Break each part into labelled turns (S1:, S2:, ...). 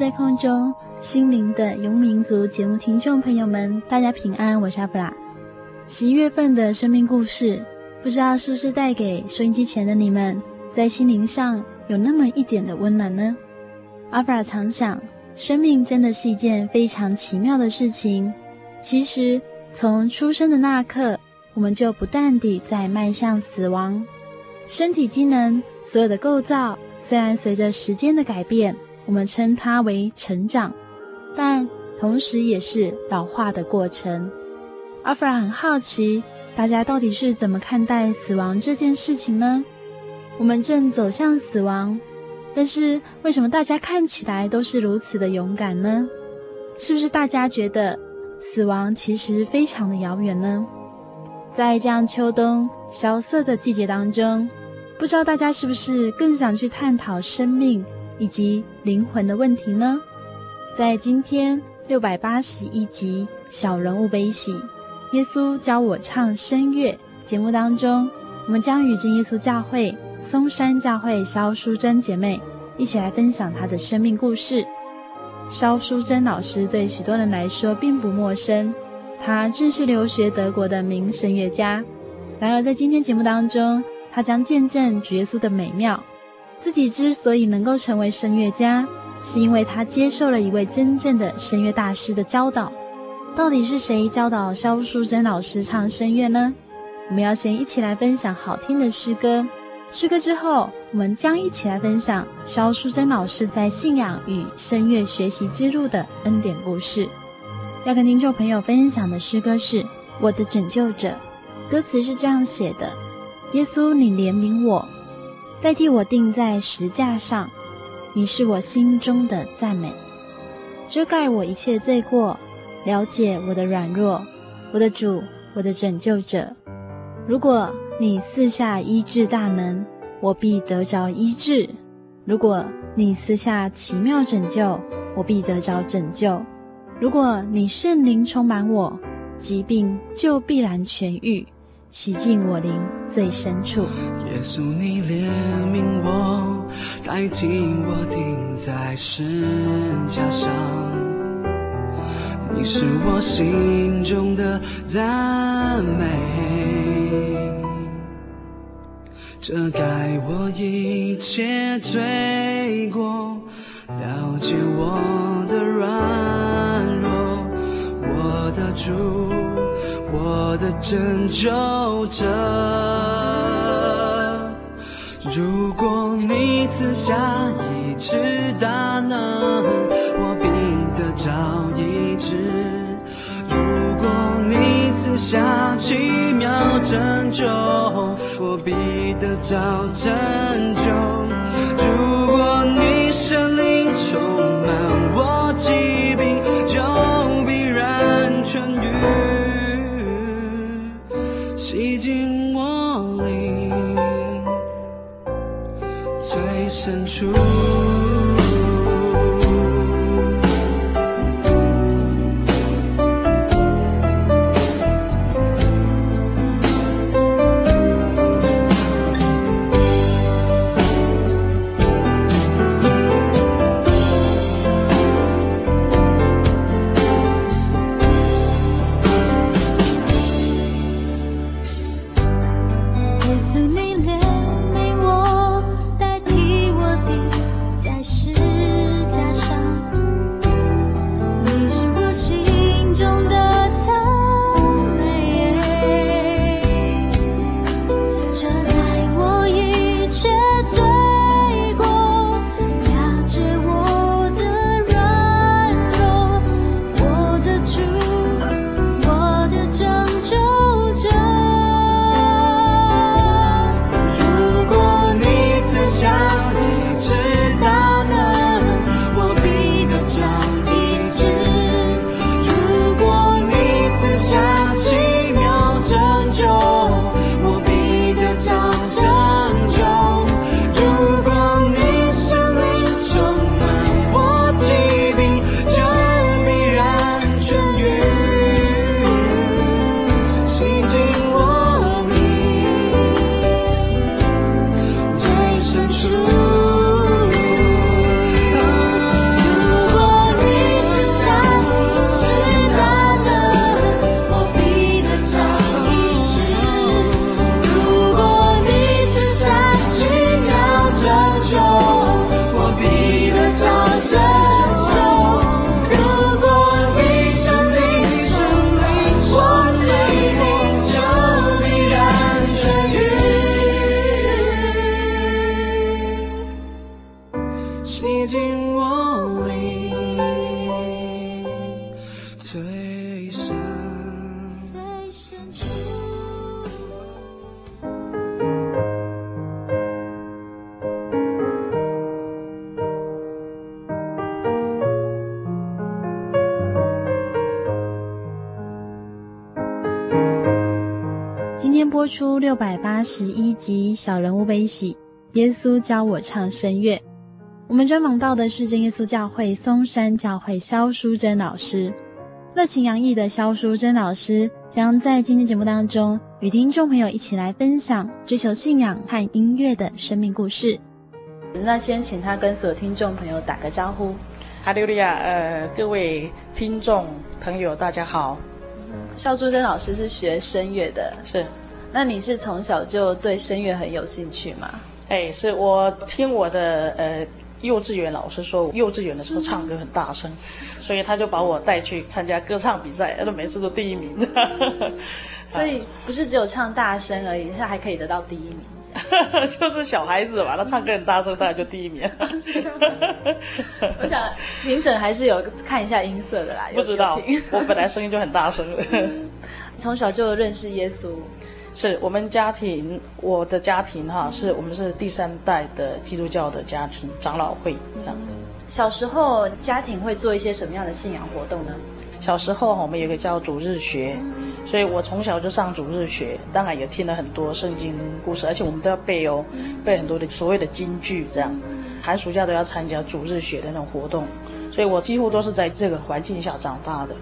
S1: 在空中，心灵的游牧民族节目听众朋友们，大家平安，我是阿弗拉。十一月份的生命故事，不知道是不是带给收音机前的你们，在心灵上有那么一点的温暖呢？阿弗拉常想，生命真的是一件非常奇妙的事情。其实，从出生的那刻，我们就不断地在迈向死亡。身体机能所有的构造，虽然随着时间的改变，我们称它为成长，但同时也是老化的过程。阿弗拉很好奇，大家到底是怎么看待死亡这件事情呢？我们正走向死亡，但是为什么大家看起来都是如此的勇敢呢？是不是大家觉得死亡其实非常的遥远呢？在这样秋冬萧瑟的季节当中，不知道大家是不是更想去探讨生命以及灵魂的问题呢？在今天六百八十一集《小人物悲喜》，耶稣教我唱声乐节目当中，我们将与真耶稣教会松山教会肖淑贞姐妹一起来分享她的生命故事。肖淑贞老师对许多人来说并不陌生，她正是留学德国的名声乐家。然而在今天节目当中，她将见证主耶稣的美妙。自己之所以能够成为声乐家，是因为他接受了一位真正的声乐大师的教导。到底是谁教导肖淑贞老师唱声乐呢？我们要先一起来分享好听的诗歌。诗歌之后，我们将一起来分享肖淑贞老师在信仰与声乐学习之路的恩典故事。要跟听众朋友分享的诗歌是《我的拯救者》，歌词是这样写的：耶稣，你怜悯我。代替我钉在石架上，你是我心中的赞美，遮盖我一切罪过，了解我的软弱，我的主，我的拯救者。如果你四下医治大门，我必得着医治；如果你四下奇妙拯救，我必得着拯救；如果你圣灵充满我，疾病就必然痊愈。洗净我灵最深处。
S2: 耶稣，你怜悯我，代替我钉在十架上。你是我心中的赞美，遮盖我一切罪过，了解我的软弱，我的主。我的拯救者，如果你赐下一只大能，我必得着医治；如果你赐下奇妙拯救，我必得着拯救；如果你圣灵充满我，深
S1: 处。播出六百八十一集《小人物悲喜》，耶稣教我唱声乐。我们专访到的是真耶稣教会松山教会肖淑珍老师，热情洋溢的肖淑珍老师将在今天节目当中与听众朋友一起来分享追求信仰和音乐的生命故事。那先请他跟所有听众朋友打个招呼。
S3: 哈利路亚，呃，各位听众朋友，大家好。
S1: 肖淑珍老师是学声乐的，
S3: 是。
S1: 那你是从小就对声乐很有兴趣吗？
S3: 哎，是我听我的呃。幼稚园老师说，幼稚园的时候唱歌很大声，所以他就把我带去参加歌唱比赛，他每次都第一名。
S1: 所以不是只有唱大声而已，他还可以得到第一名。
S3: 就是小孩子嘛，他唱歌很大声，当然就第一名。
S1: 我想评审还是有看一下音色的啦。
S3: 不知道，我本来声音就很大声了。
S1: 从小就认识耶稣。
S3: 是我们家庭，我的家庭哈，是我们是第三代的基督教的家庭，长老会这样的。
S1: 小时候家庭会做一些什么样的信仰活动呢？
S3: 小时候我们有一个叫主日学，所以我从小就上主日学，当然也听了很多圣经故事，而且我们都要背哦，背很多的所谓的京剧这样。寒暑假都要参加主日学的那种活动，所以我几乎都是在这个环境下长大的。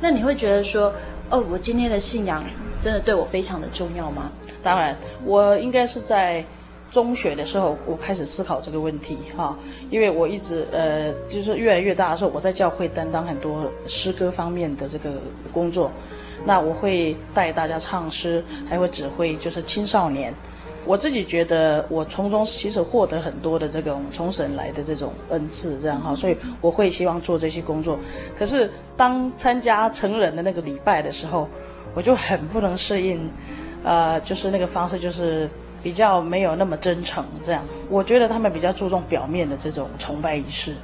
S1: 那你会觉得说，哦，我今天的信仰。真的对我非常的重要吗？
S3: 当然，我应该是在中学的时候，我开始思考这个问题哈，因为我一直呃，就是越来越大的时候，我在教会担当很多诗歌方面的这个工作，那我会带大家唱诗，还会指挥就是青少年。我自己觉得我从中其实获得很多的这种从神来的这种恩赐，这样哈，所以我会希望做这些工作。可是当参加成人的那个礼拜的时候，我就很不能适应，呃，就是那个方式，就是比较没有那么真诚。这样，我觉得他们比较注重表面的这种崇拜仪式。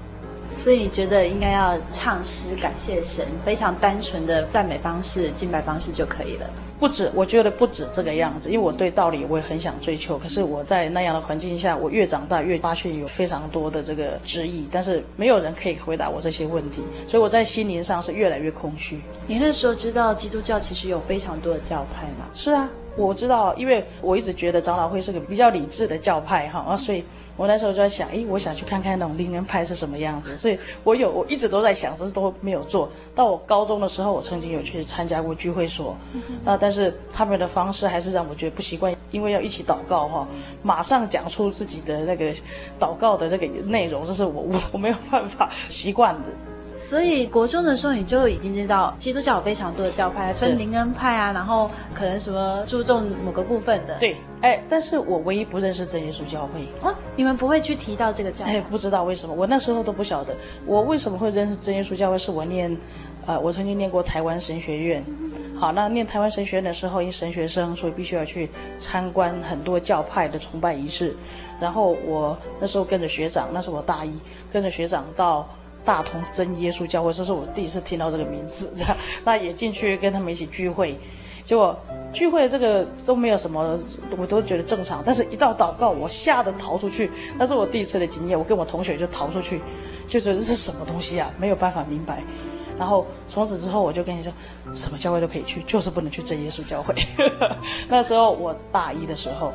S1: 所以你觉得应该要唱诗感谢神，非常单纯的赞美方式、敬拜方式就可以了。
S3: 不止，我觉得不止这个样子，因为我对道理我也很想追求。可是我在那样的环境下，我越长大越发现有非常多的这个质疑，但是没有人可以回答我这些问题，所以我在心灵上是越来越空虚。
S1: 你那时候知道基督教其实有非常多的教派吗？
S3: 是啊，我知道，因为我一直觉得长老会是个比较理智的教派哈啊，所以我那时候就在想，诶，我想去看看那种灵恩派是什么样子，所以我有我一直都在想，只是都没有做到。我高中的时候，我曾经有去参加过聚会所，啊，但是他们的方式还是让我觉得不习惯，因为要一起祷告哈，马上讲出自己的那个祷告的这个内容，这是我我我没有办法习惯的。
S1: 所以国中的时候你就已经知道基督教有非常多的教派，分灵恩派啊，然后可能什么注重某个部分的。
S3: 对，哎，但是我唯一不认识真耶稣教会。
S1: 哦，你们不会去提到这个教会？
S3: 哎，不知道为什么，我那时候都不晓得，我为什么会认识真耶稣教会，是我念，呃，我曾经念过台湾神学院。好，那念台湾神学院的时候，因为神学生，所以必须要去参观很多教派的崇拜仪式。然后我那时候跟着学长，那是我大一，跟着学长到。大同真耶稣教会，这是我第一次听到这个名字，这样，那也进去跟他们一起聚会，结果聚会这个都没有什么，我都觉得正常。但是，一到祷告，我吓得逃出去，那是我第一次的经验。我跟我同学就逃出去，就觉得这是什么东西啊，没有办法明白。然后从此之后，我就跟你说，什么教会都可以去，就是不能去真耶稣教会。那时候我大一的时候。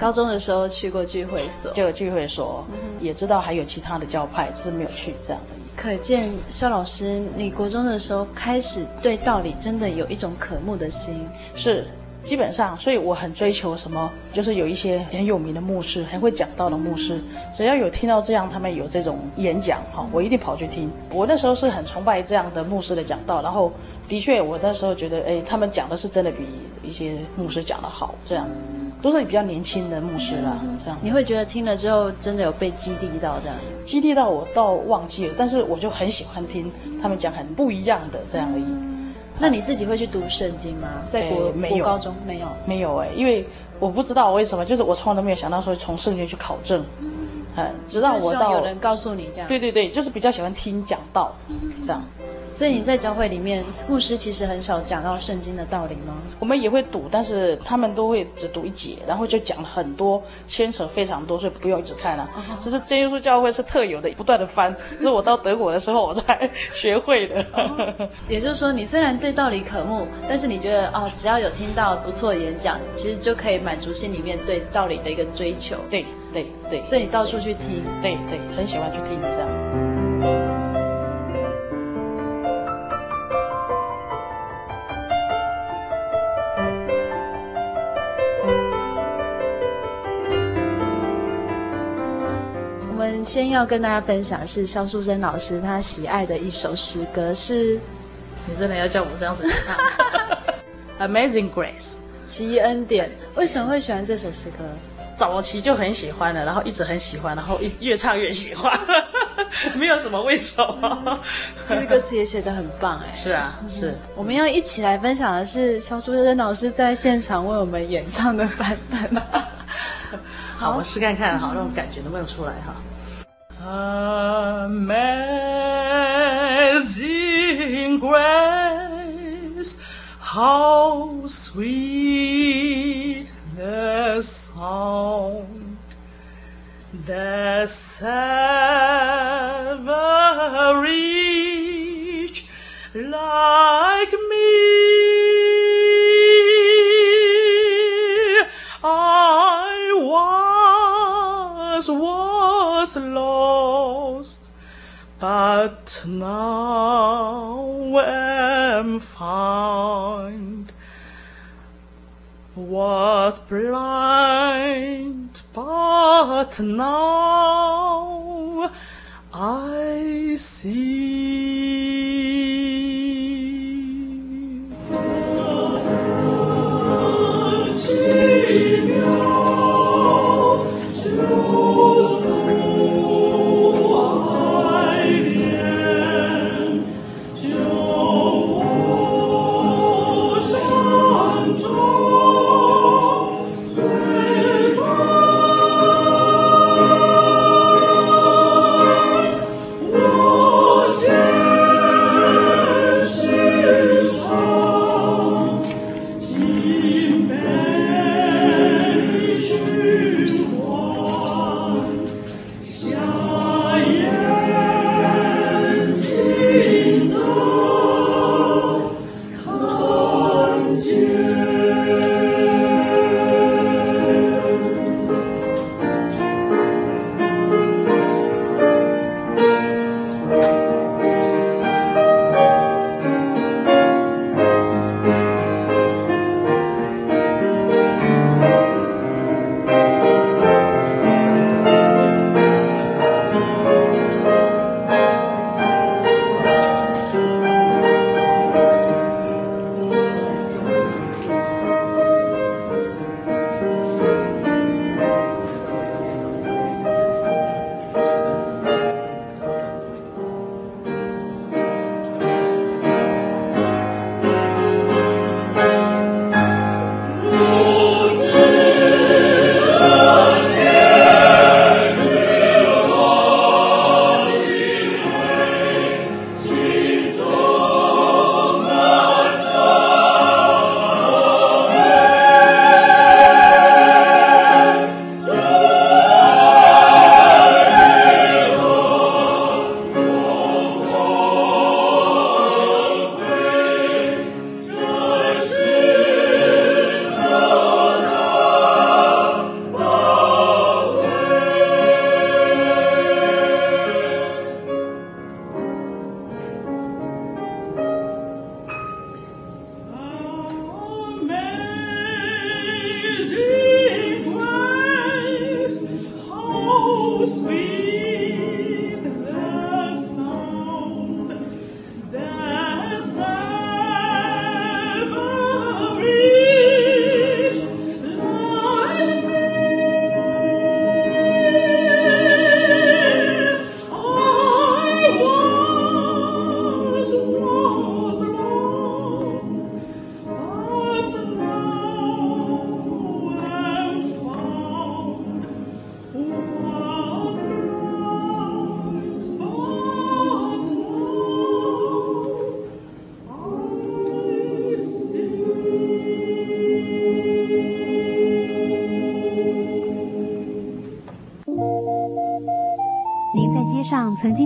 S1: 高中的时候去过聚会所，
S3: 就有聚会所，嗯、也知道还有其他的教派，只是没有去这样的。
S1: 可见肖老师，你国中的时候开始对道理真的有一种渴慕的心，
S3: 是基本上，所以我很追求什么，就是有一些很有名的牧师，很会讲道的牧师，只要有听到这样，他们有这种演讲哈，我一定跑去听。我那时候是很崇拜这样的牧师的讲道，然后的确，我那时候觉得，哎，他们讲的是真的比一些牧师讲的好，这样。都是比较年轻的牧师啦，这样
S1: 你会觉得听了之后真的有被激励到这样？
S3: 激励到我倒忘记了，但是我就很喜欢听他们讲很不一样的这样而已。
S1: 嗯、那你自己会去读圣经吗？在国国高中没有
S3: 没有哎，因为我不知道为什么，就是我从来都没有想到说从圣经去考证，嗯，直到我到
S1: 有人告诉你这样。
S3: 对对对，就是比较喜欢听讲道，这样。
S1: 所以你在教会里面，牧师其实很少讲到圣经的道理吗？
S3: 我们也会读，但是他们都会只读一节，然后就讲了很多，牵扯非常多，所以不用一直看了、啊。其实真耶稣教会是特有的，不断的翻，是我到德国的时候我才学会的。
S1: 也就是说，你虽然对道理渴慕，但是你觉得哦，只要有听到不错的演讲，其实就可以满足心里面对道理的一个追求。
S3: 对对对，
S1: 所以你到处去听，
S3: 对对，很喜欢去听这样。
S1: 先要跟大家分享的是萧淑珍老师他喜爱的一首诗歌，是，
S3: 你真的要叫我这样子唱？Amazing Grace，
S1: 奇异恩典。为什么会喜欢这首诗歌？
S3: 早期就很喜欢了，然后一直很喜欢，然后一越唱越喜欢，没有什么为什么。
S1: 这个歌词也写得很棒哎。
S3: 是啊，是、嗯。
S1: 我们要一起来分享的是萧淑珍老师在现场为我们演唱的版本。
S3: 好，好我试看看，好，那种感觉能不能出来哈？Amazing grace, how sweet the sound that saved a wretch like but now am found. Was blind, but now I see.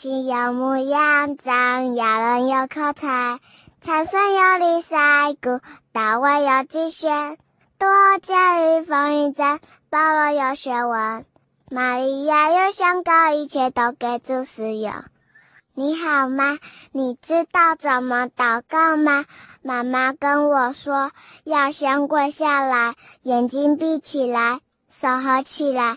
S4: 心有模样，长牙人有口才，参孙有李赛古，大卫有机旋，多加与风云战，保罗有学问，玛利亚有香膏，一切都给主使用。你好吗？你知道怎么祷告吗？妈妈跟我说，要先跪下来，眼睛闭起来，手合起来，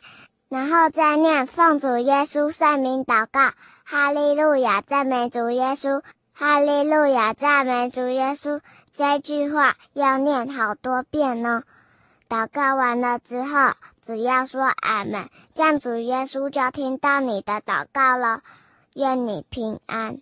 S4: 然后再念奉主耶稣圣名祷告。哈利路亚，赞美主耶稣！哈利路亚，赞美主耶稣！这句话要念好多遍呢。祷告完了之后，只要说阿门，这样主耶稣就听到你的祷告了。愿你平安。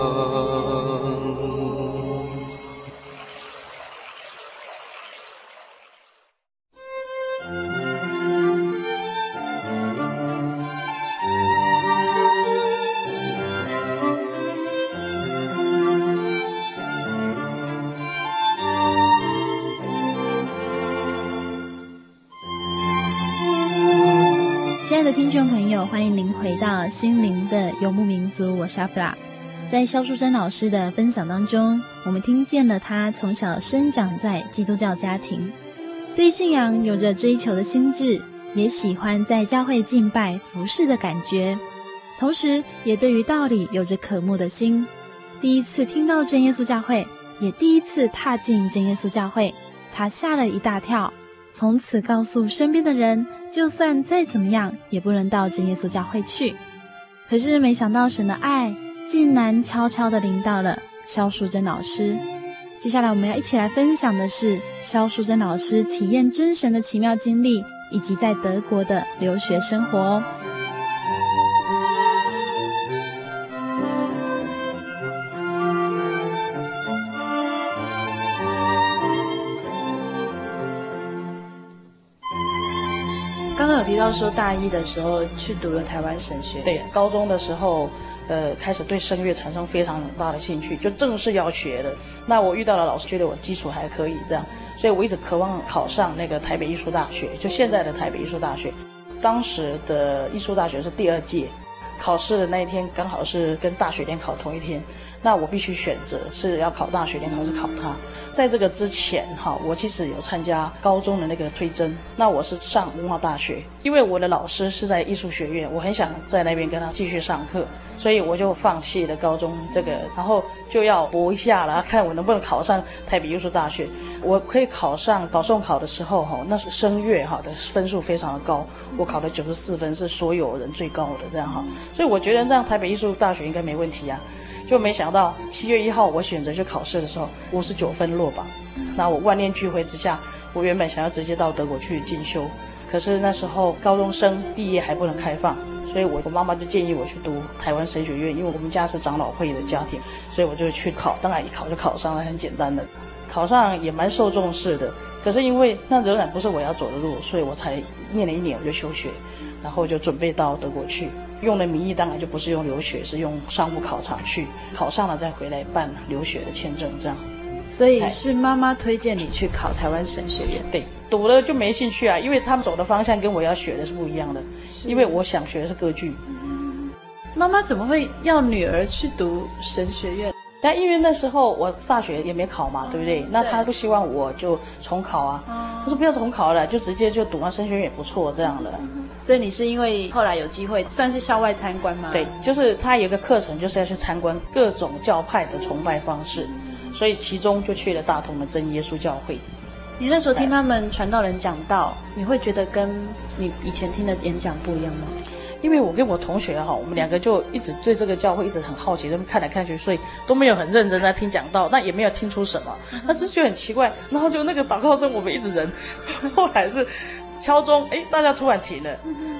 S1: 回到心灵的游牧民族，我是阿弗拉。在萧淑珍老师的分享当中，我们听见了他从小生长在基督教家庭，对信仰有着追求的心智，也喜欢在教会敬拜服侍的感觉，同时也对于道理有着渴慕的心。第一次听到真耶稣教会，也第一次踏进真耶稣教会，他吓了一大跳。从此告诉身边的人，就算再怎么样，也不能到真耶稣教会去。可是没想到神的爱竟然悄悄地临到了萧淑珍老师。接下来我们要一起来分享的是萧淑珍老师体验真神的奇妙经历，以及在德国的留学生活哦。
S3: 到说大一的时候去读了台湾神学院，对，高中的时候，呃，开始对声乐产生非常大的兴趣，就正式要学了。那我遇到了老师，觉得我基础还可以，这样，所以我一直渴望考上那个台北艺术大学，就现在的台北艺术大学。当时的艺术大学是第二届，考试的那一天刚好是跟大学联考同一天，那我必须选择是要考大学联考还是考它。在这个之前，哈，我其实有参加高中的那个推甄，那我是上文化大学，因为我的老师是在艺术学院，我很想在那边跟他继续上课，所以我就放弃了高中这个，然后就要搏一下了，看我能不能考上台北艺术大学。我可以考上保送考的时候，哈，那是声乐哈的分数非常的高，我考了九十四分，是所有人最高的这样哈，所以我觉得这样台北艺术大学应该没问题啊。就没想到七月一号我选择去考试的时候，五十九分落榜。那我万念俱灰之下，我原本想要直接到德国去进修，可是那时候高中生毕业还不能开放，所以我我妈妈就建议我去读台湾神学院，因为我们家是长老会的家庭，所以我就去考。当然一考就考上了，很简单的，考上也蛮受重视的。可是因为那仍然不是我要走的路，所以我才念了一年我就休学，然后就准备到德国去。用的名义当然就不是用留学，是用商务考场去考上了再回来办留学的签证，这样。
S1: 所以是妈妈推荐你去考台湾神学院？
S3: 对，读了就没兴趣啊，因为他们走的方向跟我要学的是不一样的。是因为我想学的是歌剧。
S1: 妈妈怎么会要女儿去读神学院？
S3: 但因为那时候我大学也没考嘛，对不对？那他不希望我就重考啊，他说不要重考了，就直接就读完神学院也不错这样的。
S1: 所以你是因为后来有机会算是校外参观吗？
S3: 对，就是他有一个课程，就是要去参观各种教派的崇拜方式，所以其中就去了大同的真耶稣教会。
S1: 你那时候听他们传道人讲道，你会觉得跟你以前听的演讲不一样吗？
S3: 因为我跟我同学哈，我们两个就一直对这个教会一直很好奇，都看来看去，所以都没有很认真在听讲道，那也没有听出什么，那这就很奇怪。然后就那个祷告声，我们一直忍，后来是敲钟，哎，大家突然停了，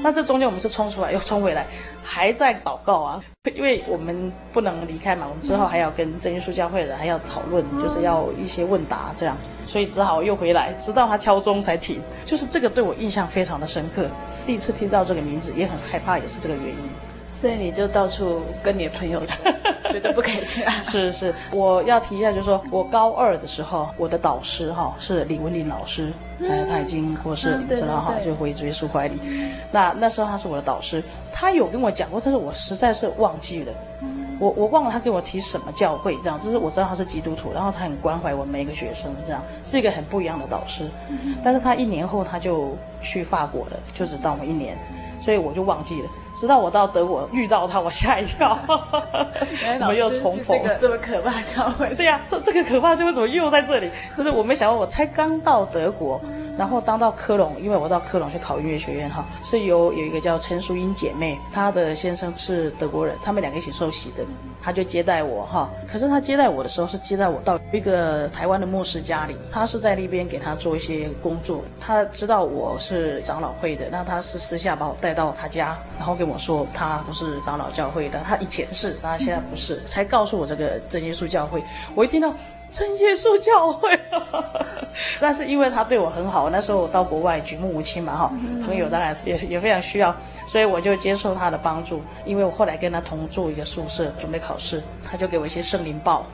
S3: 那这中间我们是冲出来又冲回来，还在祷告啊。因为我们不能离开嘛，我们之后还要跟真耶稣教会的人还要讨论，就是要一些问答这样，所以只好又回来，直到他敲钟才停。就是这个对我印象非常的深刻，第一次听到这个名字也很害怕，也是这个原因。
S1: 所以你就到处跟你的朋友说，绝对不可以这样。
S3: 是是，我要提一下，就是说我高二的时候，我的导师哈是李文林老师，哎，他已经过世了，你知道哈，就回追溯怀里。那那时候他是我的导师，他有跟我讲过，但是我实在是忘记了，我我忘了他给我提什么教会这样，就是我知道他是基督徒，然后他很关怀我每一个学生这样，是一个很不一样的导师。但是他一年后他就去法国了，就只当我一年，所以我就忘记了。直到我到德国遇到他，我吓一跳。
S1: 原来老师又重逢这个这么可怕教会。
S3: 对呀、啊，说这个可怕教会怎么又在这里？可是我没想到，我才刚到德国，然后当到科隆，因为我到科隆去考音乐学院哈，是由有一个叫陈淑英姐妹，她的先生是德国人，他们两个一起受洗的。他就接待我哈，可是他接待我的时候是接待我到一个台湾的牧师家里，他是在那边给他做一些工作。他知道我是长老会的，那他是私下把我带到他家，然后给我说他不是长老教会的，他以前是，他现在不是，才告诉我这个真耶稣教会。我一听到真耶稣教会，但是因为他对我很好，那时候我到国外举目无亲嘛哈，朋友当然是也也非常需要。所以我就接受他的帮助，因为我后来跟他同住一个宿舍，准备考试，他就给我一些圣灵报。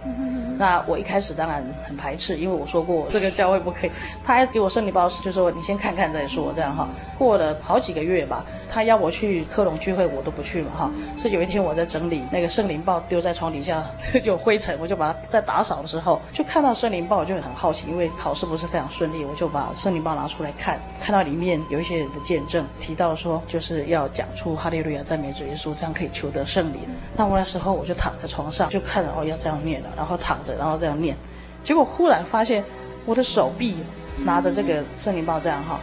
S3: 那我一开始当然很排斥，因为我说过这个教会不可以。他还给我圣灵报时，就说你先看看再说，这样哈。过了好几个月吧，他要我去科隆聚会，我都不去嘛哈。是有一天我在整理那个圣灵报，丢在床底下 有灰尘，我就把它在打扫的时候就看到圣灵报，我就很好奇，因为考试不是非常顺利，我就把圣灵报拿出来看，看到里面有一些人的见证，提到说就是要。讲出哈利路亚赞美主耶稣，这样可以求得圣灵。那我那时候我就躺在床上，就看着哦要这样念了，然后躺着，然后这样念。结果忽然发现我的手臂拿着这个圣灵报这样哈，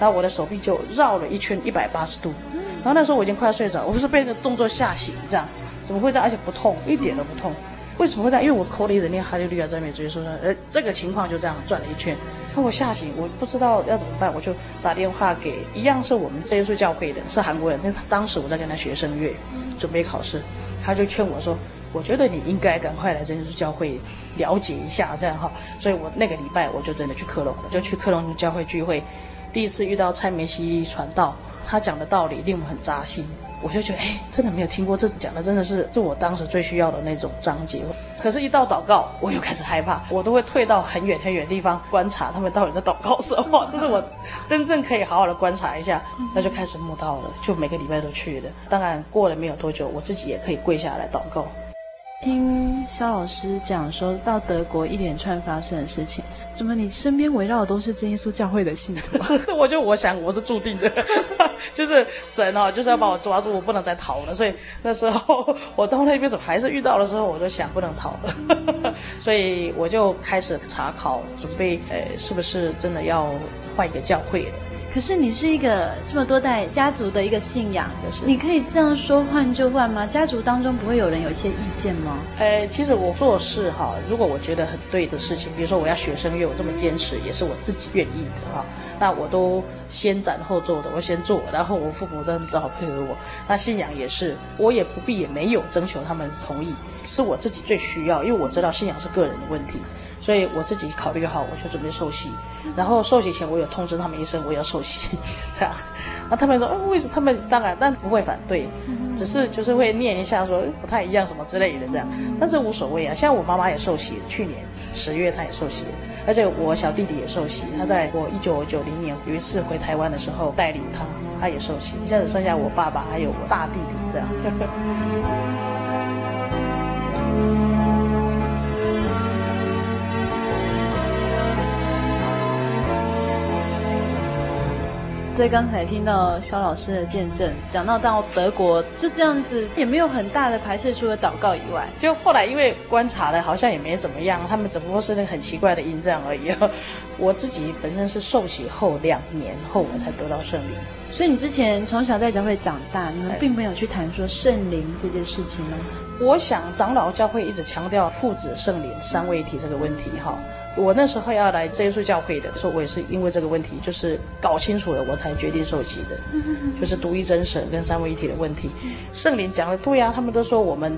S3: 然后我的手臂就绕了一圈一百八十度。然后那时候我已经快要睡着，我不是被那个动作吓醒，这样怎么会这样？而且不痛，一点都不痛。为什么会这样？因为我口里一直念哈利路亚赞美主耶稣，呃，这个情况就这样转了一圈。把我吓醒，我不知道要怎么办，我就打电话给一样是我们真耶稣教会的，是韩国人。但是当时我在跟他学声乐，准备考试，他就劝我说：“我觉得你应该赶快来真耶稣教会了解一下，这样哈。”所以，我那个礼拜我就真的去科隆，我就去科隆教会聚会，第一次遇到蔡梅西传道，他讲的道理令我很扎心。我就觉得，哎，真的没有听过，这讲的真的是是我当时最需要的那种章节。可是，一到祷告，我又开始害怕，我都会退到很远很远的地方观察他们到底在祷告什么。这是我真正可以好好的观察一下。那就开始慕道了，就每个礼拜都去的。当然，过了没有多久，我自己也可以跪下来祷告。
S1: 听肖老师讲说到德国一连串发生的事情，怎么你身边围绕的都是真耶稣教会的信徒？
S3: 我就我想我是注定的，就是神哦，就是要把我抓住，我不能再逃了。所以那时候我到那边怎么还是遇到的时候，我就想不能逃了，所以我就开始查考，准备呃是不是真的要换一个教会了。
S1: 可是你是一个这么多代家族的一个信仰，
S3: 就是
S1: 你可以这样说换就换吗？家族当中不会有人有一些意见吗？
S3: 呃，其实我做事哈，如果我觉得很对的事情，比如说我要学声乐，我这么坚持也是我自己愿意的哈，那我都先斩后奏的，我先做，然后我父母都只好配合我。那信仰也是，我也不必也没有征求他们同意，是我自己最需要，因为我知道信仰是个人的问题。所以我自己考虑好，我就准备受洗。然后受洗前，我有通知他们一声，我要受洗，这样。那他们说，嗯，为什么？他们当然，但不会反对，只是就是会念一下，说不太一样什么之类的这样。但这无所谓啊。像我妈妈也受洗，去年十月她也受洗，而且我小弟弟也受洗。他在我一九九零年有一次回台湾的时候带领他，他也受洗。一下子剩下我爸爸还有我大弟弟这样。
S1: 在刚才听到肖老师的见证，讲到到德国就这样子，也没有很大的排斥，除了祷告以外，
S3: 就后来因为观察了，好像也没怎么样，他们只不过是那个很奇怪的音这样而已。我自己本身是受洗后两年后我才得到圣灵，
S1: 所以你之前从小在教会长大，你们并没有去谈说圣灵这件事情吗？
S3: 我想长老教会一直强调父子圣灵三位一体这个问题哈。我那时候要来真耶稣教会的时候，我也是因为这个问题，就是搞清楚了，我才决定受洗的，就是独一真神跟三位一体的问题。圣灵讲的对呀，他们都说我们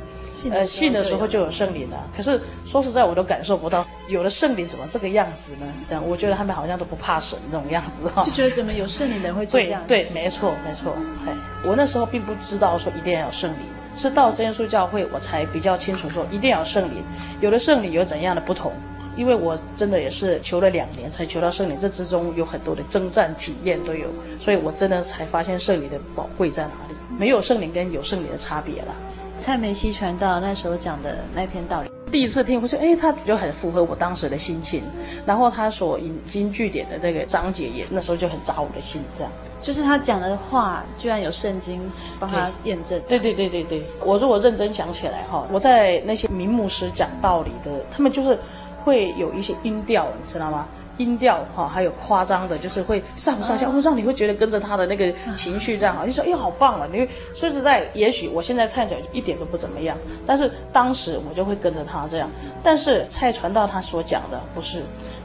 S3: 呃信的时候就有圣灵了，可是说实在，我都感受不到有了圣灵怎么这个样子呢？这样我觉得他们好像都不怕神这种样子哈，
S1: 就觉得怎么有圣灵的人会这样？
S3: 对对，没错没错。嘿，我那时候并不知道说一定要有圣灵，是到真耶稣教会我才比较清楚说一定要有圣灵，有了圣灵有怎样的不同。因为我真的也是求了两年才求到圣灵，这之中有很多的征战体验都有，所以我真的才发现圣灵的宝贵在哪里。没有圣灵跟有圣灵的差别了。
S1: 蔡梅西传道那时候讲的那篇道理，
S3: 第一次听，我说，哎，他就很符合我当时的心情。然后他所引经据典的这个章节也那时候就很扎我的心，这样。
S1: 就是他讲的话，居然有圣经帮他验证。
S3: 对对对对对，我如果认真想起来哈，我在那些名牧师讲道理的，他们就是。会有一些音调，你知道吗？音调哈，还有夸张的，就是会上上下，会让你会觉得跟着他的那个情绪这样哈，就说哎呦好棒了。你会说实在，也许我现在唱起来一点都不怎么样，但是当时我就会跟着他这样。但是蔡传道他所讲的不是，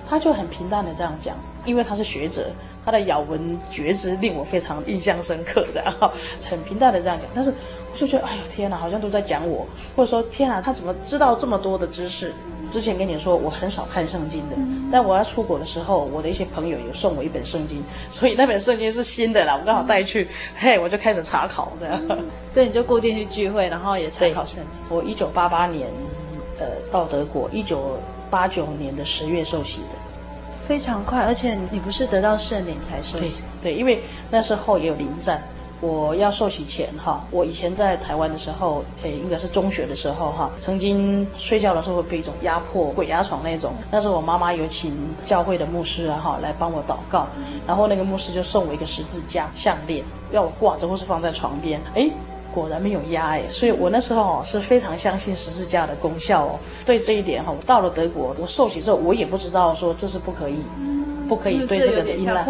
S3: 他就很平淡的这样讲，因为他是学者，他的咬文嚼字令我非常印象深刻，这样哈很平淡的这样讲，但是我。就觉得哎呦天哪，好像都在讲我，或者说天哪，他怎么知道这么多的知识？之前跟你说我很少看圣经的，但我要出国的时候，我的一些朋友有送我一本圣经，所以那本圣经是新的啦，我刚好带去，嘿，我就开始查考这样。
S1: 所以你就固定去聚会，然后也查考圣经。
S3: 我一九八八年，呃，到德国，一九八九年的十月受洗的，
S1: 非常快，而且你不是得到圣灵才受洗？
S3: 对，对，因为那时候也有临战。我要受洗前哈，我以前在台湾的时候，诶，应该是中学的时候哈，曾经睡觉的时候会被一种压迫鬼压床那种。那时候我妈妈有请教会的牧师啊哈来帮我祷告，然后那个牧师就送我一个十字架项链，要我挂着或是放在床边。诶，果然没有压诶，所以我那时候哦是非常相信十字架的功效哦。对这一点哈，我到了德国我受洗之后，我也不知道说这是不可以。不可以对这个的依赖，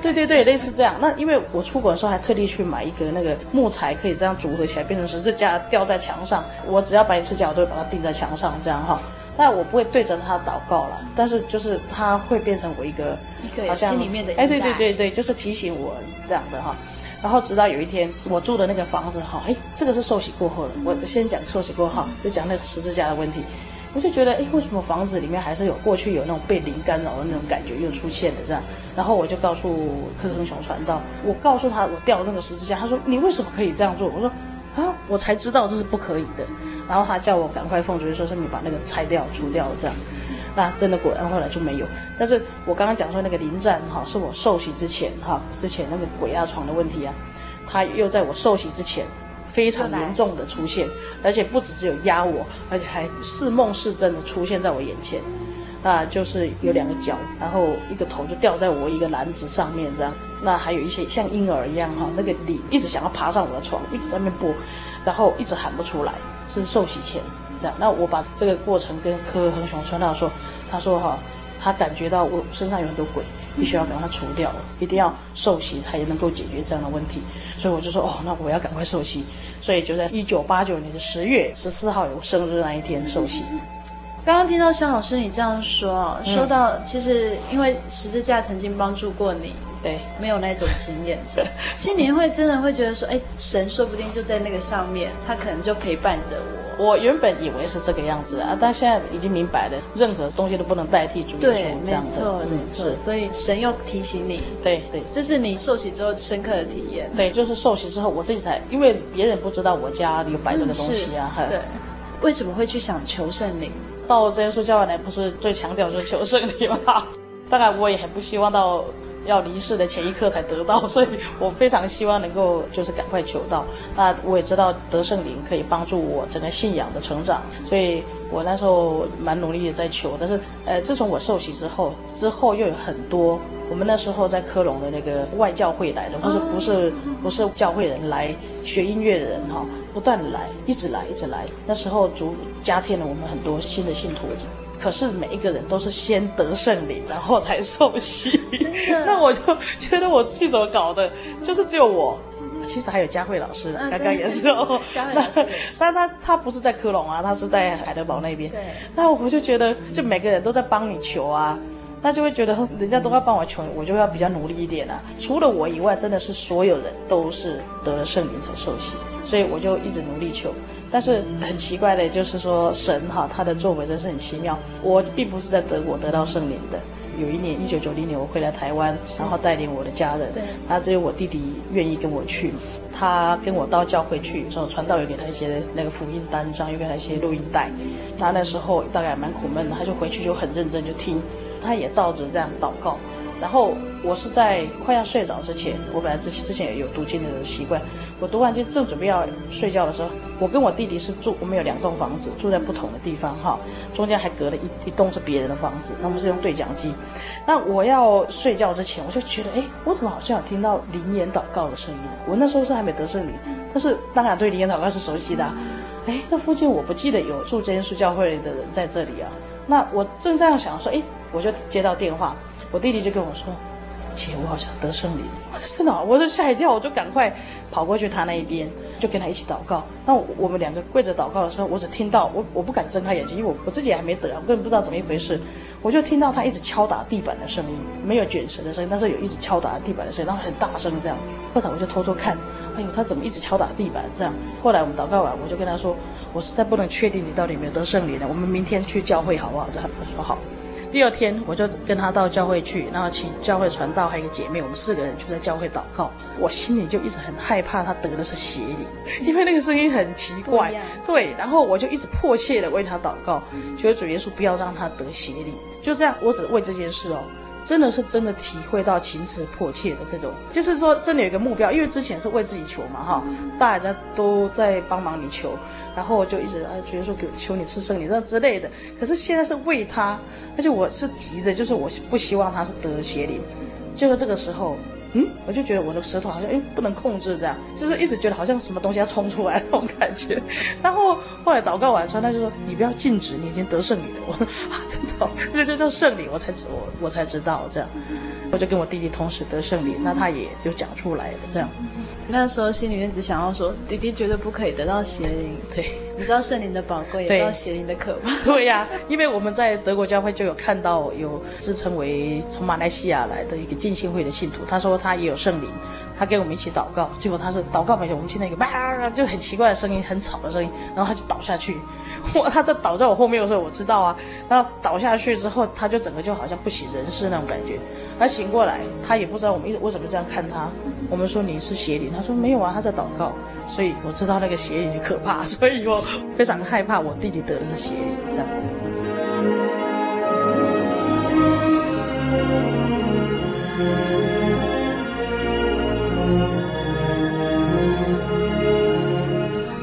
S3: 对对对，类似这样。那因为我出国的时候还特地去买一个那个木材，可以这样组合起来变成十字架，吊在墙上。我只要摆一次脚，我都会把它钉在墙上，这样哈。那我不会对着它祷告了，但是就是它会变成我一个，
S1: 一个好像心里面的，
S3: 哎，对对对对，就是提醒我这样的哈。然后直到有一天，我住的那个房子哈，哎，这个是受洗过后的。我先讲受洗过后，就讲那个十字架的问题。我就觉得，哎，为什么房子里面还是有过去有那种被灵干扰的那种感觉又出现了这样？然后我就告诉柯亨雄传道，我告诉他我吊那个十字架，他说你为什么可以这样做？我说啊，我才知道这是不可以的。然后他叫我赶快奉主，说是你把那个拆掉除掉这样。那真的果然后来就没有。但是我刚刚讲说那个临战哈，是我受洗之前哈，之前那个鬼压床的问题啊，他又在我受洗之前。非常严重的出现，而且不止只有压我，而且还似梦似真的出现在我眼前，那就是有两个脚，然后一个头就吊在我一个篮子上面这样，那还有一些像婴儿一样哈，那个脸一直想要爬上我的床，一直在那边播，然后一直喊不出来，是受洗前这样。那我把这个过程跟柯恒雄传道说，他说哈，他感觉到我身上有很多鬼。必须要把它除掉，一定要受洗才能够解决这样的问题。所以我就说，哦，那我要赶快受洗。所以就在一九八九年的十月十四号，有生日那一天受洗。
S1: 刚刚听到肖老师你这样说，说到其实因为十字架曾经帮助过你，
S3: 对，
S1: 没有那种经验，心里会真的会觉得说，哎，神说不定就在那个上面，他可能就陪伴着我。
S3: 我原本以为是这个样子啊，但现在已经明白了，任何东西都不能代替主耶稣这样子。
S1: 对，没错，没错。所以神又提醒你，
S3: 对对，
S1: 这是你受洗之后深刻的体验。
S3: 对，就是受洗之后，我自己才，因为别人不知道我家里有摆这个东西啊。
S1: 对，为什么会去想求圣灵？
S3: 到真耶稣教会来，不是最强调就是求圣灵吗？当然，我也很不希望到。要离世的前一刻才得到，所以我非常希望能够就是赶快求到。那我也知道得圣灵可以帮助我整个信仰的成长，所以我那时候蛮努力的在求。但是，呃，自从我受洗之后，之后又有很多我们那时候在科隆的那个外教会来的，或者不是不是教会人来学音乐的人哈，不断来，一直来，一直来。那时候主加添了我们很多新的信徒，可是每一个人都是先得圣灵，然后才受洗。那我就觉得我自己怎么搞的，就是只有我。其实还有佳慧老师，刚刚也是哦。
S1: 佳慧老师，
S3: 但他他不是在科隆啊，他是在海德堡那边。对。那我就觉得，就每个人都在帮你求啊，那就会觉得人家都要帮我求，我就要比较努力一点啊。除了我以外，真的是所有人都是得了圣灵才受洗，所以我就一直努力求。但是很奇怪的，就是说神哈，他的作为真是很奇妙。我并不是在德国得到圣灵的。有一年，一九九零年，我回来台湾，然后带领我的家人，对，然后只有我弟弟愿意跟我去。他跟我到教会去，之后传道有给他一些那个福音单张，又给他一些录音带。他那时候大概蛮苦闷的，他就回去就很认真就听，他也照着这样祷告。然后我是在快要睡着之前，我本来之前之前也有读经的习惯。我读完经正准备要睡觉的时候，我跟我弟弟是住，我们有两栋房子，住在不同的地方哈，中间还隔了一一栋是别人的房子。那我们是用对讲机。那我要睡觉之前，我就觉得，哎，我怎么好像有听到灵言祷告的声音？我那时候是还没得圣灵，但是当然对灵言祷告是熟悉的。哎，这附近我不记得有住真耶稣教会的人在这里啊。那我正这样想说，哎，我就接到电话。我弟弟就跟我说：“姐，我好像得圣灵。”我说：“真的？”我就吓一跳，我就赶快跑过去他那一边，就跟他一起祷告。那我们两个跪着祷告的时候，我只听到我我不敢睁开眼睛，因为我我自己还没得，我根本不知道怎么一回事。我就听到他一直敲打地板的声音，没有卷舌的声音，但是有一直敲打地板的声音，然后很大声这样。后来我就偷偷看，哎呦，他怎么一直敲打地板这样？后来我们祷告完，我就跟他说：“我实在不能确定你到底有没有得圣灵呢，我们明天去教会好不好？”这样他说好。第二天我就跟他到教会去，然后请教会传道，还有一个姐妹，我们四个人就在教会祷告。我心里就一直很害怕他得的是邪灵，因为那个声音很奇怪。对，然后我就一直迫切的为他祷告，求主耶稣不要让他得邪灵。就这样，我只为这件事哦。真的是真的体会到情辞迫切的这种，就是说真的有一个目标，因为之前是为自己求嘛哈，大家都在帮忙你求，然后我就一直啊觉得说给求你赐圣灵这之类的，可是现在是为他，而且我是急着，就是我不希望他是得邪灵，结果这个时候。嗯，我就觉得我的舌头好像哎不能控制，这样就是一直觉得好像什么东西要冲出来那种感觉。然后后来祷告完之后，他就说：“你不要禁止，你已经得圣灵了。”我说：“啊，真的，那就叫圣灵，我才知我我才知道这样。”我就跟我弟弟同时得圣灵，那他也有讲出来的这样。
S1: 那时候心里面只想要说，弟弟绝对不可以得到邪灵。
S3: 对，
S1: 你知道圣灵的宝贵，也知道邪灵的可怕。
S3: 对呀、啊，因为我们在德国教会就有看到有自称为从马来西亚来的一个浸信会的信徒，他说他也有圣灵，他跟我们一起祷告，结果他是祷告没有，我们听到一个叭，就很奇怪的声音，很吵的声音，然后他就倒下去。哇，他在倒在我后面的时候，我知道啊，然后倒下去之后，他就整个就好像不省人事那种感觉。他醒过来，他也不知道我们一直为什么这样看他。我们说你是邪灵，他说没有啊，他在祷告。所以我知道那个邪灵可怕，所以我非常害怕我弟弟得的是邪灵这样。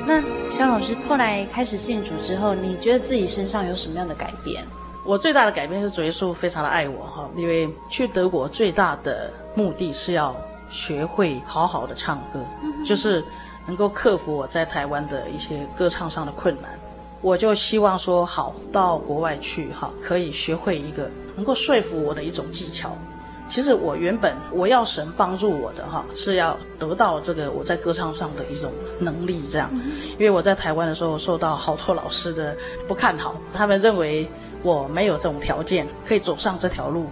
S1: 那肖老师后来开始信主之后，你觉得自己身上有什么样的改变？
S3: 我最大的改变是主耶稣非常的爱我哈，因为去德国最大的目的是要学会好好的唱歌，就是能够克服我在台湾的一些歌唱上的困难。我就希望说，好到国外去哈，可以学会一个能够说服我的一种技巧。其实我原本我要神帮助我的哈，是要得到这个我在歌唱上的一种能力这样，因为我在台湾的时候受到好多老师的不看好，他们认为。我没有这种条件可以走上这条路，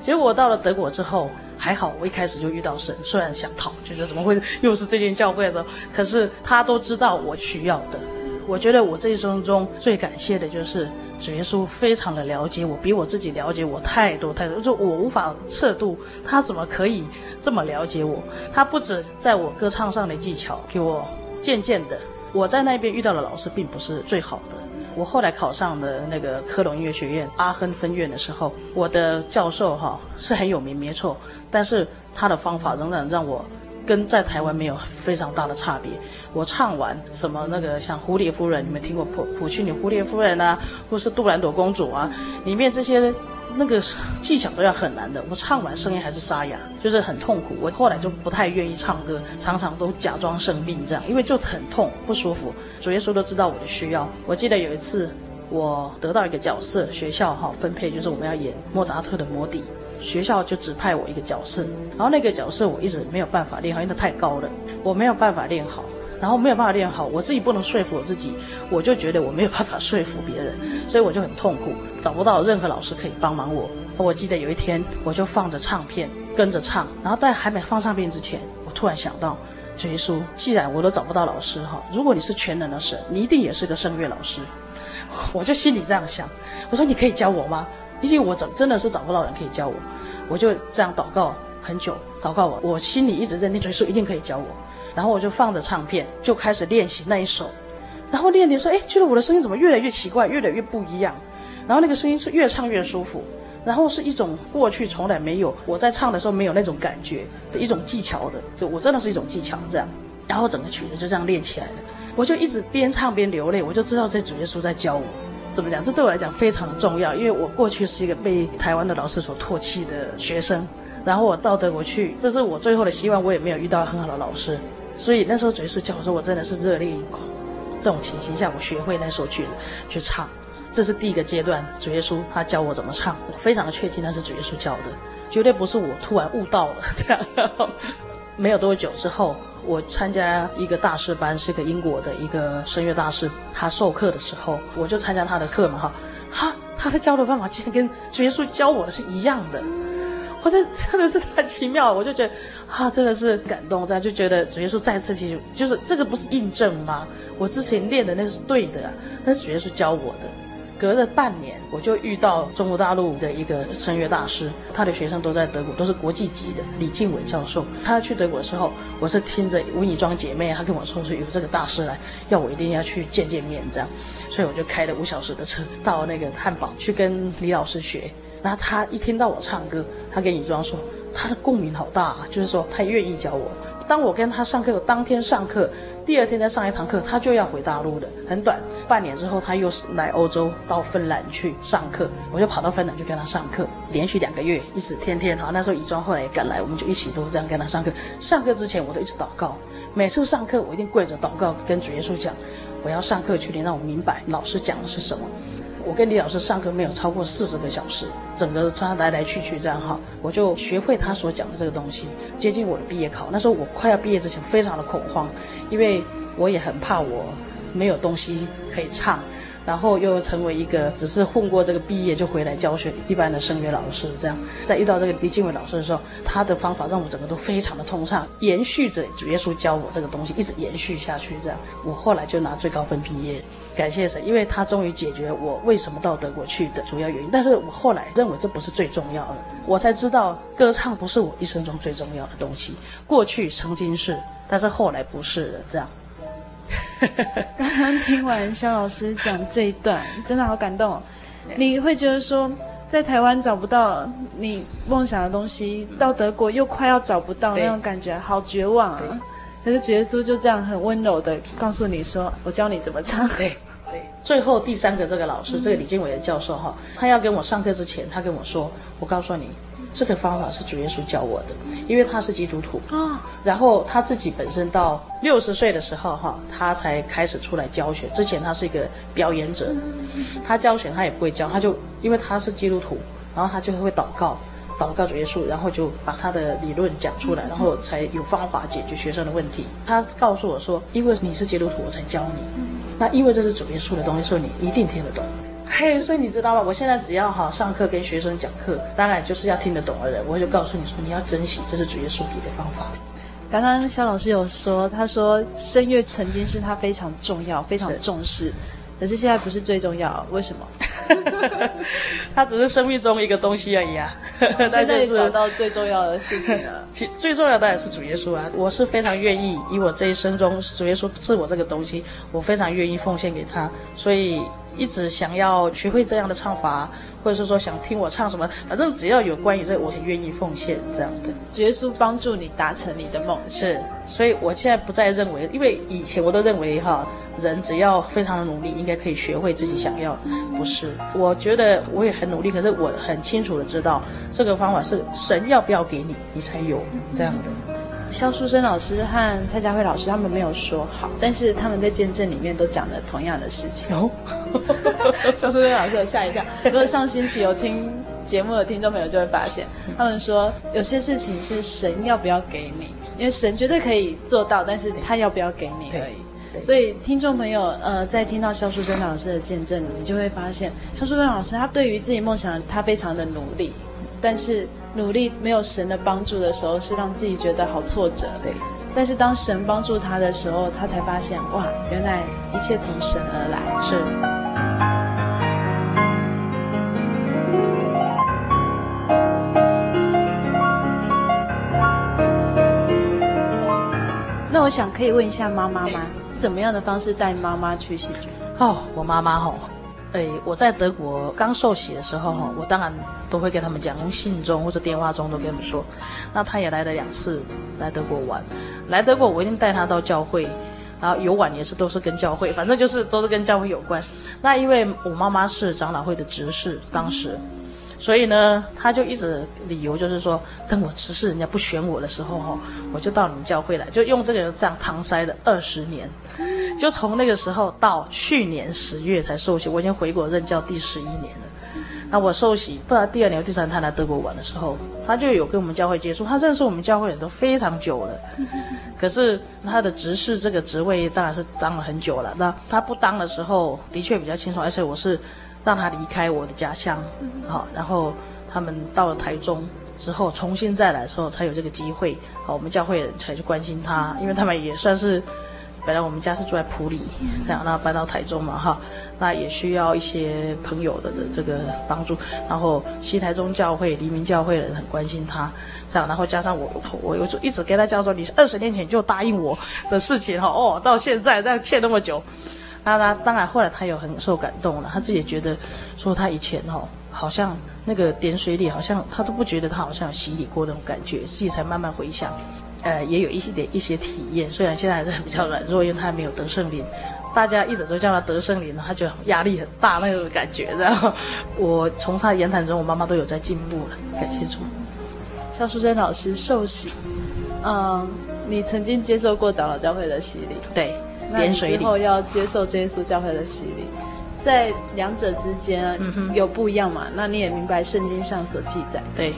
S3: 结果到了德国之后还好，我一开始就遇到神，虽然想逃，觉得怎么会又是这间教会的时候，可是他都知道我需要的。我觉得我这一生中最感谢的就是主耶稣，非常的了解我，比我自己了解我太多太多，就我无法测度他怎么可以这么了解我。他不止在我歌唱上的技巧给我渐渐的，我在那边遇到的老师并不是最好的。我后来考上的那个科隆音乐学院阿亨分院的时候，我的教授哈是很有名，没错，但是他的方法仍然让我跟在台湾没有非常大的差别。我唱完什么那个像蝴蝶夫人，你们听过普普契尼蝴蝶夫人啊，或是杜兰朵公主啊，里面这些那个技巧都要很难的。我唱完声音还是沙哑，就是很痛苦。我后来就不太愿意唱歌，常常都假装生病这样，因为就很痛不舒服。主耶稣都知道我的需要。我记得有一次我得到一个角色，学校哈分配就是我们要演莫扎特的《魔笛》，学校就指派我一个角色，然后那个角色我一直没有办法练好，因为它太高了，我没有办法练好。然后没有办法练好，我自己不能说服我自己，我就觉得我没有办法说服别人，所以我就很痛苦，找不到任何老师可以帮忙我。我记得有一天，我就放着唱片跟着唱，然后在还没放唱片之前，我突然想到，主耶稣，既然我都找不到老师哈，如果你是全能的神，你一定也是个声乐老师，我就心里这样想，我说你可以教我吗？毕竟我真真的是找不到人可以教我，我就这样祷告很久，祷告我，我心里一直认定主耶稣一定可以教我。然后我就放着唱片，就开始练习那一首，然后练练说，哎，觉得我的声音怎么越来越奇怪，越来越不一样，然后那个声音是越唱越舒服，然后是一种过去从来没有我在唱的时候没有那种感觉的一种技巧的，就我真的是一种技巧这样，然后整个曲子就这样练起来了，我就一直边唱边流泪，我就知道这主耶稣在教我。怎么讲，这对我来讲非常的重要，因为我过去是一个被台湾的老师所唾弃的学生，然后我到德国去，这是我最后的希望，我也没有遇到很好的老师。所以那时候主耶稣教我说，我真的是热泪盈眶。这种情形下，我学会那首曲子去唱，这是第一个阶段。主耶稣他教我怎么唱，我非常的确定那是主耶稣教的，绝对不是我突然悟到了这样。没有多久之后，我参加一个大师班，是一个英国的一个声乐大师，他授课的时候，我就参加他的课嘛哈，哈，他的教的方法竟然跟主耶稣教我的是一样的。我这真的是太奇妙，我就觉得，啊，真的是感动，这样就觉得主耶稣再次提醒，就是这个不是印证吗？我之前练的那个是对的，那是主耶稣教我的。隔了半年，我就遇到中国大陆的一个声乐大师，他的学生都在德国，都是国际级的，李静伟教授。他去德国的时候，我是听着吴以庄姐妹，她跟我说说有这个大师来，要我一定要去见见面，这样，所以我就开了五小时的车到那个汉堡去跟李老师学。那他一听到我唱歌，他跟李庄说，他的共鸣好大啊，就是说他愿意教我。当我跟他上课，我当天上课，第二天再上一堂课，他就要回大陆的，很短。半年之后，他又是来欧洲到芬兰去上课，我就跑到芬兰去跟他上课，连续两个月，一直天天。好，那时候李庄后来也赶来，我们就一起都这样跟他上课。上课之前，我都一直祷告，每次上课我一定跪着祷告，跟主耶稣讲，我要上课去，你让我明白老师讲的是什么。我跟李老师上课没有超过四十个小时，整个他来来去去这样哈，我就学会他所讲的这个东西。接近我的毕业考，那时候我快要毕业之前，非常的恐慌，因为我也很怕我没有东西可以唱，然后又成为一个只是混过这个毕业就回来教学一般的声乐老师这样。在遇到这个李静伟老师的时候，他的方法让我整个都非常的通畅，延续着主耶稣教我这个东西，一直延续下去这样。我后来就拿最高分毕业。感谢神，因为他终于解决我为什么到德国去的主要原因。但是我后来认为这不是最重要的，我才知道歌唱不是我一生中最重要的东西。过去曾经是，但是后来不是了。这样。
S1: 刚刚听完肖老师讲这一段，真的好感动哦。你会觉得说，在台湾找不到你梦想的东西，到德国又快要找不到，那种感觉好绝望啊。可是主耶稣就这样很温柔的告诉你说：“我教你怎么唱。”
S3: 对，对。最后第三个这个老师，这个李建伟的教授哈，他要跟我上课之前，他跟我说：“我告诉你，这个方法是主耶稣教我的，因为他是基督徒啊。然后他自己本身到六十岁的时候哈，他才开始出来教学。之前他是一个表演者，他教学他也不会教，他就因为他是基督徒，然后他就会祷告。”祷告主耶稣，然后就把他的理论讲出来，然后才有方法解决学生的问题。他告诉我说：“因为你是基督徒，我才教你。那因为这是主耶稣的东西，所以你一定听得懂。嘿，所以你知道吗？我现在只要哈上课跟学生讲课，当然就是要听得懂的人，我就告诉你说，你要珍惜，这是主耶稣给的方法。
S1: 刚刚肖老师有说，他说声乐曾经是他非常重要、非常重视，可是现在不是最重要，为什么？”
S3: 他只是生命中一个东西而已啊！
S1: 现在找到最重要的事情了。
S3: 其最重要的也是主耶稣啊！我是非常愿意以我这一生中主耶稣赐我这个东西，我非常愿意奉献给他。所以一直想要学会这样的唱法，或者是说想听我唱什么，反正只要有关于这个，我很愿意奉献这样的。
S5: 耶稣帮助你达成你的梦，
S3: 是，所以我现在不再认为，因为以前我都认为哈，人只要非常的努力，应该可以学会自己想要。不是，我觉得我也很努力，可是我很清楚的知道，这个方法是神要不要给你，你才有这样的。
S5: 萧淑珍老师和蔡佳慧老师他们没有说好，但是他们在见证里面都讲了同样的事情。哦，萧淑珍老师有吓一跳。如果上星期有听节目的听众朋友就会发现，他们说有些事情是神要不要给你，因为神绝对可以做到，但是他要不要给你而已。所以听众朋友，呃，在听到肖淑珍老师的见证，你就会发现，肖淑珍老师他对于自己梦想，他非常的努力，但是。努力没有神的帮助的时候，是让自己觉得好挫折。对，但是当神帮助他的时候，他才发现，哇，原来一切从神而来。
S3: 是。
S5: 那我想可以问一下妈妈吗？怎么样的方式带妈妈去戏剧？
S3: 哦，我妈妈吼。哎，我在德国刚受洗的时候，哈，我当然都会跟他们讲，用信中或者电话中都跟他们说。那他也来了两次来德国玩，来德国我一定带他到教会，然后游玩也是都是跟教会，反正就是都是跟教会有关。那因为我妈妈是长老会的执事，当时，所以呢，他就一直理由就是说，等我执事人家不选我的时候，哈，我就到你们教会来，就用这个这样搪塞了二十年。就从那个时候到去年十月才受洗，我已经回国任教第十一年了。那我受洗，不知道第二年、第三年他来德国玩的时候，他就有跟我们教会接触。他认识我们教会人都非常久了，可是他的执事这个职位当然是当了很久了。那他不当的时候，的确比较轻松，而且我是让他离开我的家乡，好，然后他们到了台中之后重新再来的时候，才有这个机会，好，我们教会人才去关心他，因为他们也算是。本来我们家是住在埔里，这样，那搬到台中嘛，哈，那也需要一些朋友的的这个帮助，然后西台中教会、黎明教会的人很关心他，这样，然后加上我，我我就一直跟他讲说，你二十年前就答应我的事情，哈，哦，到现在这样欠那么久，那他当然后来他有很受感动了，他自己也觉得说他以前哈，好像那个点水里好像他都不觉得他好像有洗礼过那种感觉，自己才慢慢回想。呃，也有一些点一些体验，虽然现在还是比较软弱，因为他还没有得圣灵，大家一直都叫他得圣灵，他就压力很大那种感觉。然后我从他言谈中，我妈妈都有在进步了，感谢主。
S5: 肖淑珍老师受洗，嗯，你曾经接受过长老教会的洗礼，
S3: 对，点水礼，
S5: 之后要接受耶稣教会的洗礼，在两者之间有不一样嘛？那你也明白圣经上所记载，
S3: 对。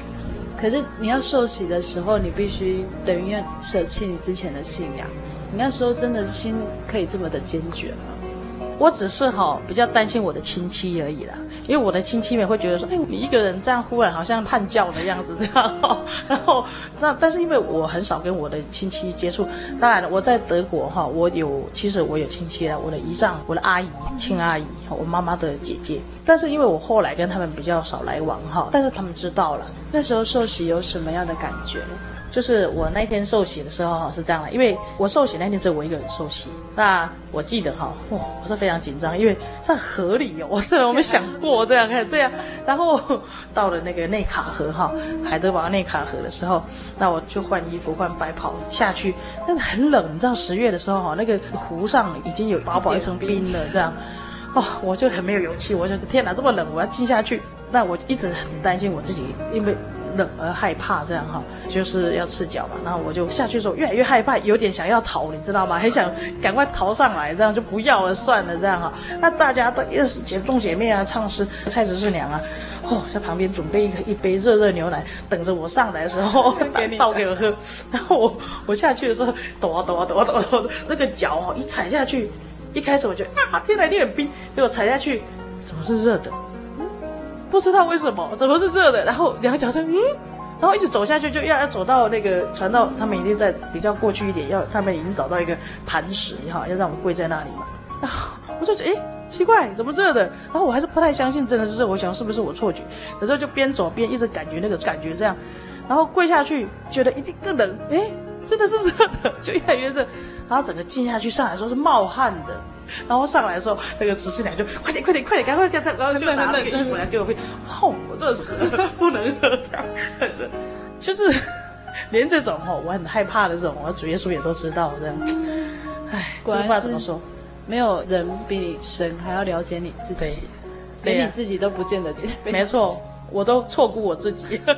S5: 可是你要受洗的时候，你必须等于要舍弃你之前的信仰。你那时候真的心可以这么的坚决吗？
S3: 我只是哈比较担心我的亲戚而已啦，因为我的亲戚们会觉得说，哎，你一个人这样忽然好像叛教的样子这样。然后那但是因为我很少跟我的亲戚接触，当然了，我在德国哈，我有其实我有亲戚啊，我的姨丈、我的阿姨、亲阿姨、我妈妈的姐姐。但是因为我后来跟他们比较少来往哈，但是他们知道了。
S5: 那时候受洗有什么样的感觉？
S3: 就是我那天受洗的时候哈是这样的，因为我受洗那天只有我一个人受洗。那我记得哈，哇，我是非常紧张，因为在河里哦，我虽然我没想过这样看对啊。然后到了那个内卡河哈，海德堡内卡河的时候，那我就换衣服换白袍下去，但是很冷，你知道十月的时候哈，那个湖上已经有薄薄一层冰了这样。哦，我就很没有勇气，我就说天哪，这么冷，我要进下去。那我一直很担心我自己，因为冷而害怕，这样哈，就是要赤脚嘛。然后我就下去的时候越来越害怕，有点想要逃，你知道吗？很想赶快逃上来，这样就不要了，算了，这样哈。那大家都又是姐众姐妹啊，唱诗，蔡执事娘啊，哦，在旁边准备一个一杯热热牛奶，等着我上来的时候 倒给我喝。然后我我下去的时候抖啊抖啊抖啊抖啊抖，那个脚哦一踩下去。一开始我觉得啊，天哪，一定很冰，结果踩下去，怎么是热的？不知道为什么，怎么是热的？然后两个脚就嗯，然后一直走下去，就要要走到那个传道，他们一定在比较过去一点，要他们已经找到一个磐石哈，要让我跪在那里嘛。然后我就觉得哎，奇怪，怎么热的？然后我还是不太相信真的是热，我想是不是我错觉？有时候就边走边一直感觉那个感觉这样，然后跪下去觉得一定更冷，哎。真的是热的，就越来越热。然后整个静下去上来的时候是冒汗的，然后上来的时候那个厨师娘就快点快点快点赶快赶快赶快就拿那个衣服来给我披。哦，我热死了，不能喝这样，就是 连这种哦我很害怕的这种，我主耶稣也都知道这样。唉，这话怎么说？
S1: 没有人比你神还要了解你自己，连你自己都不见得。
S3: 没错，我都错估我自己。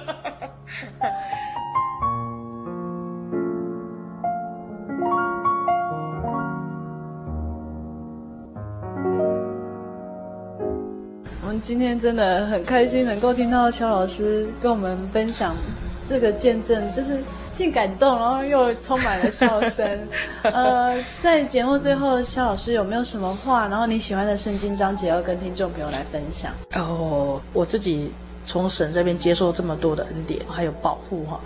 S1: 今天真的很开心，能够听到肖老师跟我们分享这个见证，就是。既感动，然后又充满了笑声。呃，在节目最后，肖老师有没有什么话？然后你喜欢的圣经章节要跟听众朋友来分享？
S3: 哦，我自己从神这边接受这么多的恩典，还有保护哈。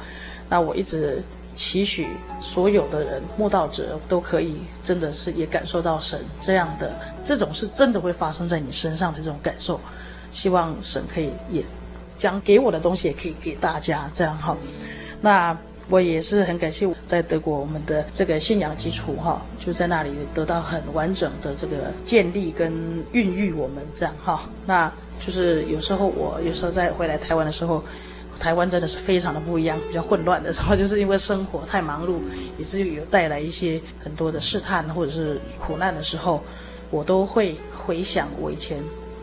S3: 那我一直期许所有的人，慕道者都可以真的是也感受到神这样的这种是真的会发生在你身上的这种感受。希望神可以也将给我的东西也可以给大家这样哈。那。我也是很感谢在德国我们的这个信仰基础哈，就在那里得到很完整的这个建立跟孕育我们这样哈。那就是有时候我有时候在回来台湾的时候，台湾真的是非常的不一样，比较混乱的时候，就是因为生活太忙碌，以至于有带来一些很多的试探或者是苦难的时候，我都会回想我以前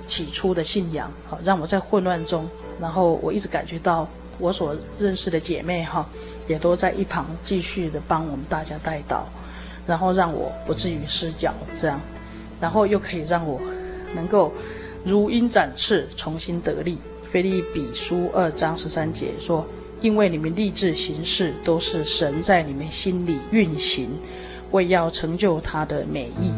S3: 起初的信仰，好让我在混乱中，然后我一直感觉到我所认识的姐妹哈。也都在一旁继续的帮我们大家带导，然后让我不至于失脚，这样，然后又可以让我能够如鹰展翅，重新得力。腓立比书二章十三节说：“因为你们立志行事，都是神在你们心里运行，为要成就他的美意。”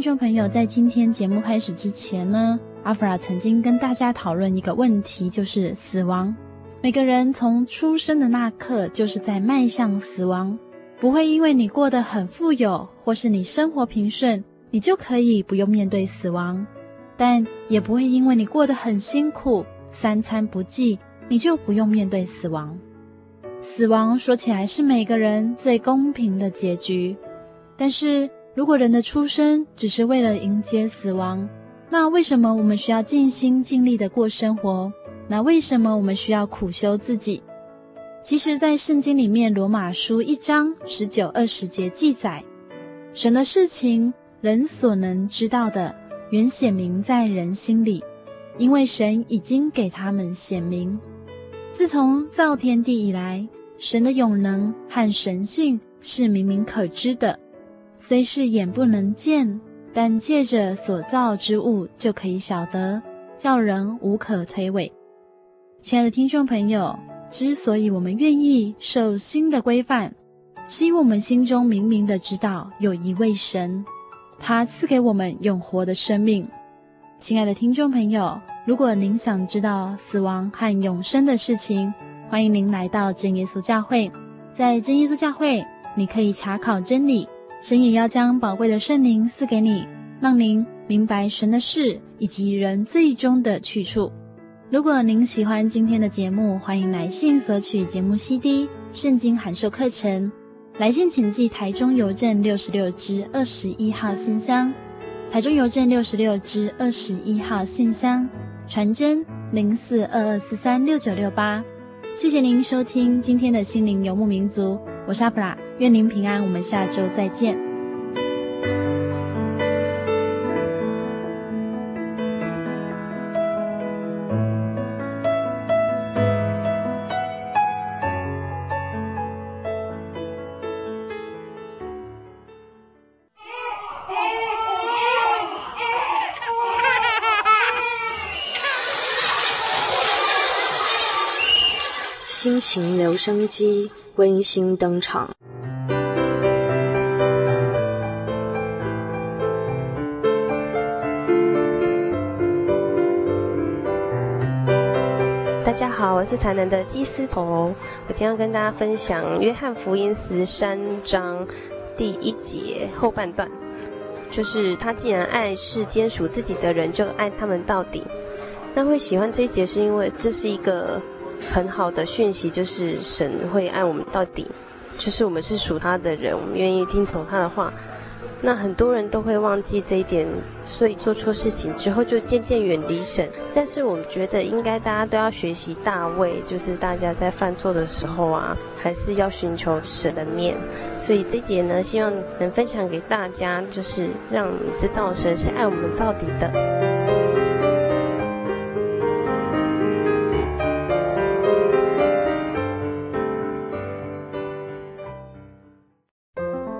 S1: 听众朋友，在今天节目开始之前呢，阿弗拉曾经跟大家讨论一个问题，就是死亡。每个人从出生的那刻，就是在迈向死亡。不会因为你过得很富有，或是你生活平顺，你就可以不用面对死亡；但也不会因为你过得很辛苦，三餐不济，你就不用面对死亡。死亡说起来是每个人最公平的结局，但是。如果人的出生只是为了迎接死亡，那为什么我们需要尽心尽力的过生活？那为什么我们需要苦修自己？其实，在圣经里面，《罗马书》一章十九、二十节记载，神的事情，人所能知道的，原显明在人心里，因为神已经给他们显明。自从造天地以来，神的永能和神性是明明可知的。虽是眼不能见，但借着所造之物就可以晓得，叫人无可推诿。亲爱的听众朋友，之所以我们愿意受新的规范，是因为我们心中明明的知道有一位神，他赐给我们永活的生命。亲爱的听众朋友，如果您想知道死亡和永生的事情，欢迎您来到真耶稣教会。在真耶稣教会，你可以查考真理。神也要将宝贵的圣灵赐给你，让您明白神的事以及人最终的去处。如果您喜欢今天的节目，欢迎来信索取节目 CD、圣经函授课程。来信请寄台中邮政六十六支二十一号信箱，台中邮政六十六支二十一号信箱，传真零四二二四三六九六八。谢谢您收听今天的心灵游牧民族。我是阿普拉，愿您平安，我们下周再
S6: 见。情留声机。温馨登场。
S7: 大家好，我是台南的基思彤，我今天要跟大家分享《约翰福音》十三章第一节后半段，就是他既然爱世间属自己的人，就爱他们到底。那会喜欢这一节，是因为这是一个很好的讯息，就是神会爱我们到底，就是我们是属他的人，我们愿意听从他的话。那很多人都会忘记这一点，所以做错事情之后就渐渐远离神。但是我觉得应该大家都要学习大卫，就是大家在犯错的时候啊，还是要寻求神的面。所以这节呢，希望能分享给大家，就是让你知道神是爱我们到底的。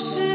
S8: 是